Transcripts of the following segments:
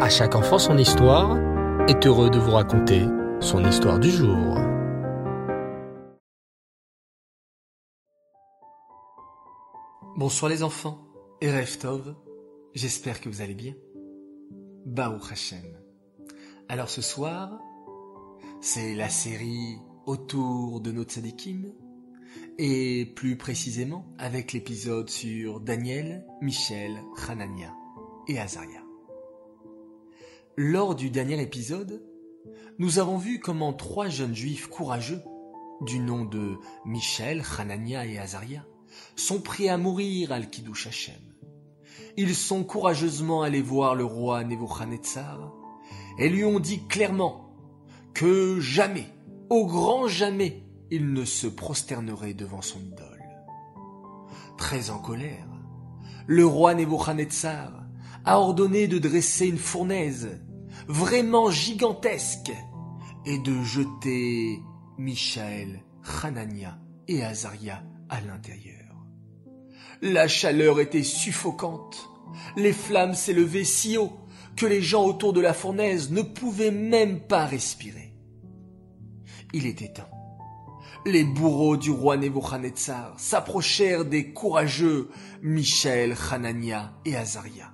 À chaque enfant son histoire est heureux de vous raconter son histoire du jour. Bonsoir les enfants, et Tov, j'espère que vous allez bien. Baou Hashem. Alors ce soir, c'est la série autour de nos tzadikim, et plus précisément avec l'épisode sur Daniel, Michel, Hanania et Azaria. Lors du dernier épisode, nous avons vu comment trois jeunes juifs courageux, du nom de Michel, Hanania et Azaria, sont prêts à mourir al Kiddush Hashem. Ils sont courageusement allés voir le roi Nebuchadnezzar et lui ont dit clairement que jamais, au grand jamais, il ne se prosternerait devant son idole. Très en colère, le roi Nebuchadnezzar a ordonné de dresser une fournaise vraiment gigantesque et de jeter Michael, Hanania et Azaria à l'intérieur. La chaleur était suffocante. Les flammes s'élevaient si haut que les gens autour de la fournaise ne pouvaient même pas respirer. Il était temps. Les bourreaux du roi Nebuchadnezzar s'approchèrent des courageux Michel, Hanania et Azaria.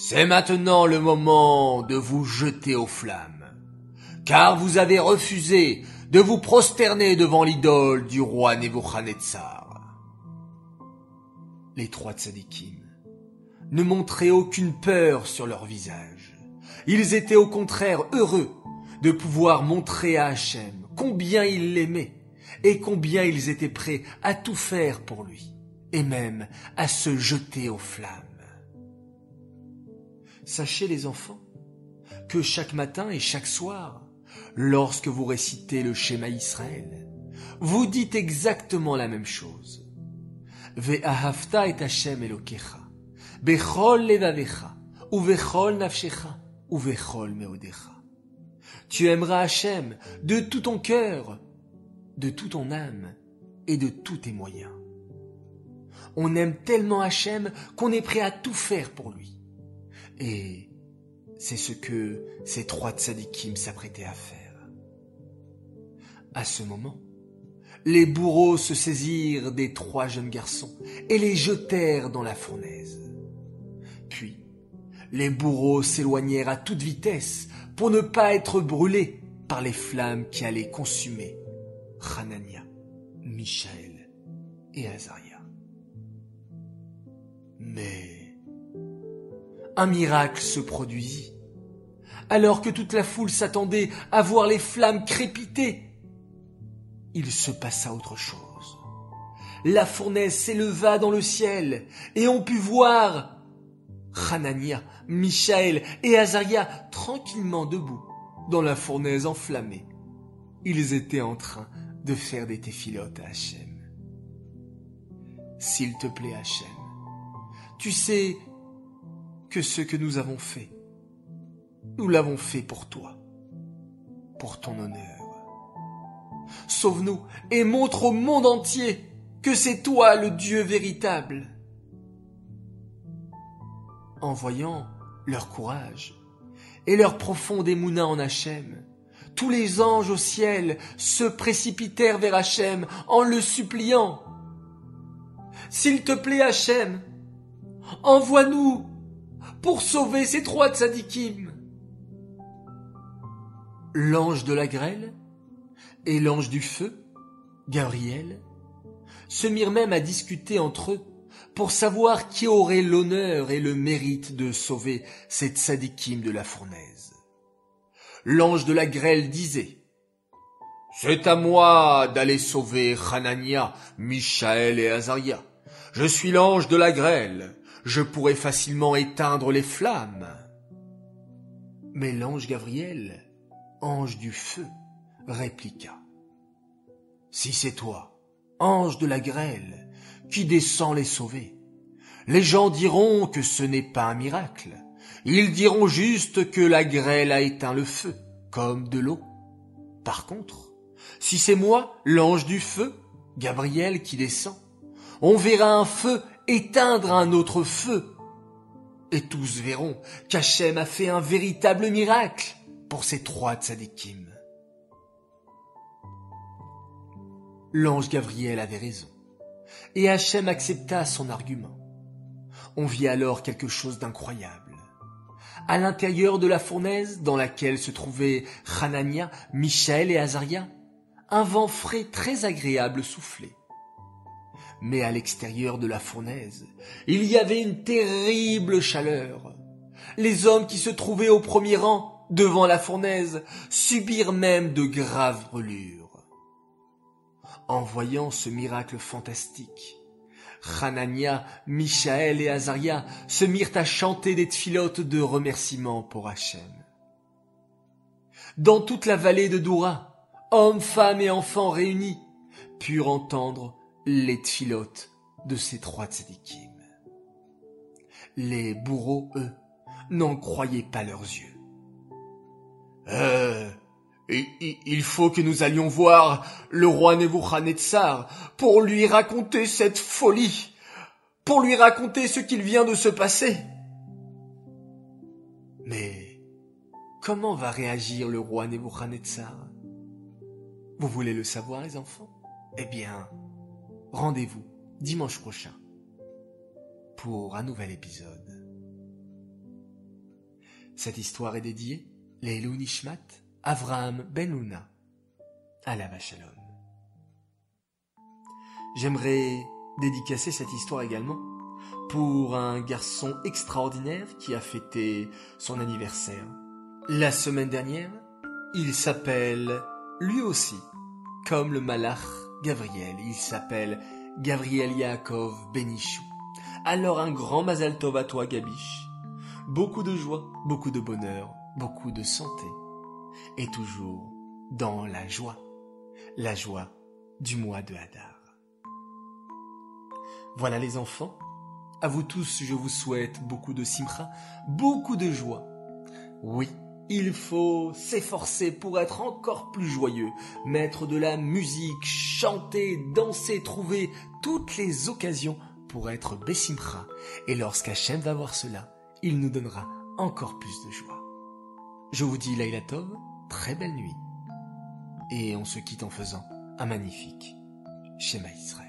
C'est maintenant le moment de vous jeter aux flammes, car vous avez refusé de vous prosterner devant l'idole du roi Nebuchadnezzar. Les trois tzadikim ne montraient aucune peur sur leur visage. Ils étaient au contraire heureux de pouvoir montrer à Hachem combien ils l'aimaient et combien ils étaient prêts à tout faire pour lui, et même à se jeter aux flammes. Sachez les enfants que chaque matin et chaque soir, lorsque vous récitez le schéma Israël, vous dites exactement la même chose. Ve'ahavta et Hashem Elokecha, bechol levavecha, ou nafshecha, ou meodecha. Tu aimeras Hachem de tout ton cœur, de toute ton âme et de tous tes moyens. On aime tellement Hachem qu'on est prêt à tout faire pour lui. Et c'est ce que ces trois tzadikim s'apprêtaient à faire. À ce moment, les bourreaux se saisirent des trois jeunes garçons et les jetèrent dans la fournaise. Puis, les bourreaux s'éloignèrent à toute vitesse pour ne pas être brûlés par les flammes qui allaient consumer Hanania, Michael et Azaria. Mais un miracle se produisit. Alors que toute la foule s'attendait à voir les flammes crépiter, il se passa autre chose. La fournaise s'éleva dans le ciel et on put voir Hanania, Michael et Azaria tranquillement debout dans la fournaise enflammée. Ils étaient en train de faire des téphilotes à Hachem. S'il te plaît, Hachem, tu sais ce que nous avons fait. Nous l'avons fait pour toi, pour ton honneur. Sauve-nous et montre au monde entier que c'est toi le Dieu véritable. En voyant leur courage et leur profonde émouna en Hachem, tous les anges au ciel se précipitèrent vers Hachem en le suppliant. S'il te plaît, Hachem, envoie-nous pour sauver ces trois tzadikim. L'ange de la grêle et l'ange du feu, Gabriel, se mirent même à discuter entre eux pour savoir qui aurait l'honneur et le mérite de sauver ces tzadikim de la fournaise. L'ange de la grêle disait C'est à moi d'aller sauver Hanania, Michael et Azaria. Je suis l'ange de la grêle je pourrais facilement éteindre les flammes. Mais l'ange Gabriel, ange du feu, répliqua. Si c'est toi, ange de la grêle, qui descend les sauver, les gens diront que ce n'est pas un miracle. Ils diront juste que la grêle a éteint le feu, comme de l'eau. Par contre, si c'est moi, l'ange du feu, Gabriel qui descend, on verra un feu éteindre un autre feu. Et tous verront qu'Hachem a fait un véritable miracle pour ces trois tzadikim. L'ange Gabriel avait raison, et Hachem accepta son argument. On vit alors quelque chose d'incroyable. À l'intérieur de la fournaise dans laquelle se trouvaient Hanania, Michel et Azaria, un vent frais très agréable soufflait. Mais à l'extérieur de la fournaise, il y avait une terrible chaleur. Les hommes qui se trouvaient au premier rang, devant la fournaise, subirent même de graves brûlures. En voyant ce miracle fantastique, Hanania, Michaël et Azaria se mirent à chanter des tfilotes de remerciements pour Hachem. Dans toute la vallée de Doura, hommes, femmes et enfants réunis purent entendre les tfilotes de ces trois tzadikim. Les bourreaux, eux, n'en croyaient pas leurs yeux. Euh, il faut que nous allions voir le roi Nebuchadnezzar pour lui raconter cette folie, pour lui raconter ce qu'il vient de se passer. Mais comment va réagir le roi Nebuchadnezzar? Vous voulez le savoir, les enfants? Eh bien, rendez-vous dimanche prochain pour un nouvel épisode. Cette histoire est dédiée les Nishmat Avraham Benuna, à la Shalom. J'aimerais dédicacer cette histoire également pour un garçon extraordinaire qui a fêté son anniversaire. La semaine dernière, il s'appelle lui aussi, comme le malach Gabriel, il s'appelle Gabriel Yaakov Benichou. Alors un grand Mazal Tov à toi Gabiche. Beaucoup de joie, beaucoup de bonheur, beaucoup de santé et toujours dans la joie, la joie du mois de Hadar. Voilà les enfants, à vous tous je vous souhaite beaucoup de simcha, beaucoup de joie. Oui, il faut s'efforcer pour être encore plus joyeux, mettre de la musique, chanter, danser, trouver toutes les occasions pour être Bessimcha. Et lorsqu'Hachem va voir cela, il nous donnera encore plus de joie. Je vous dis Laila Tov, très belle nuit. Et on se quitte en faisant un magnifique schéma Israël.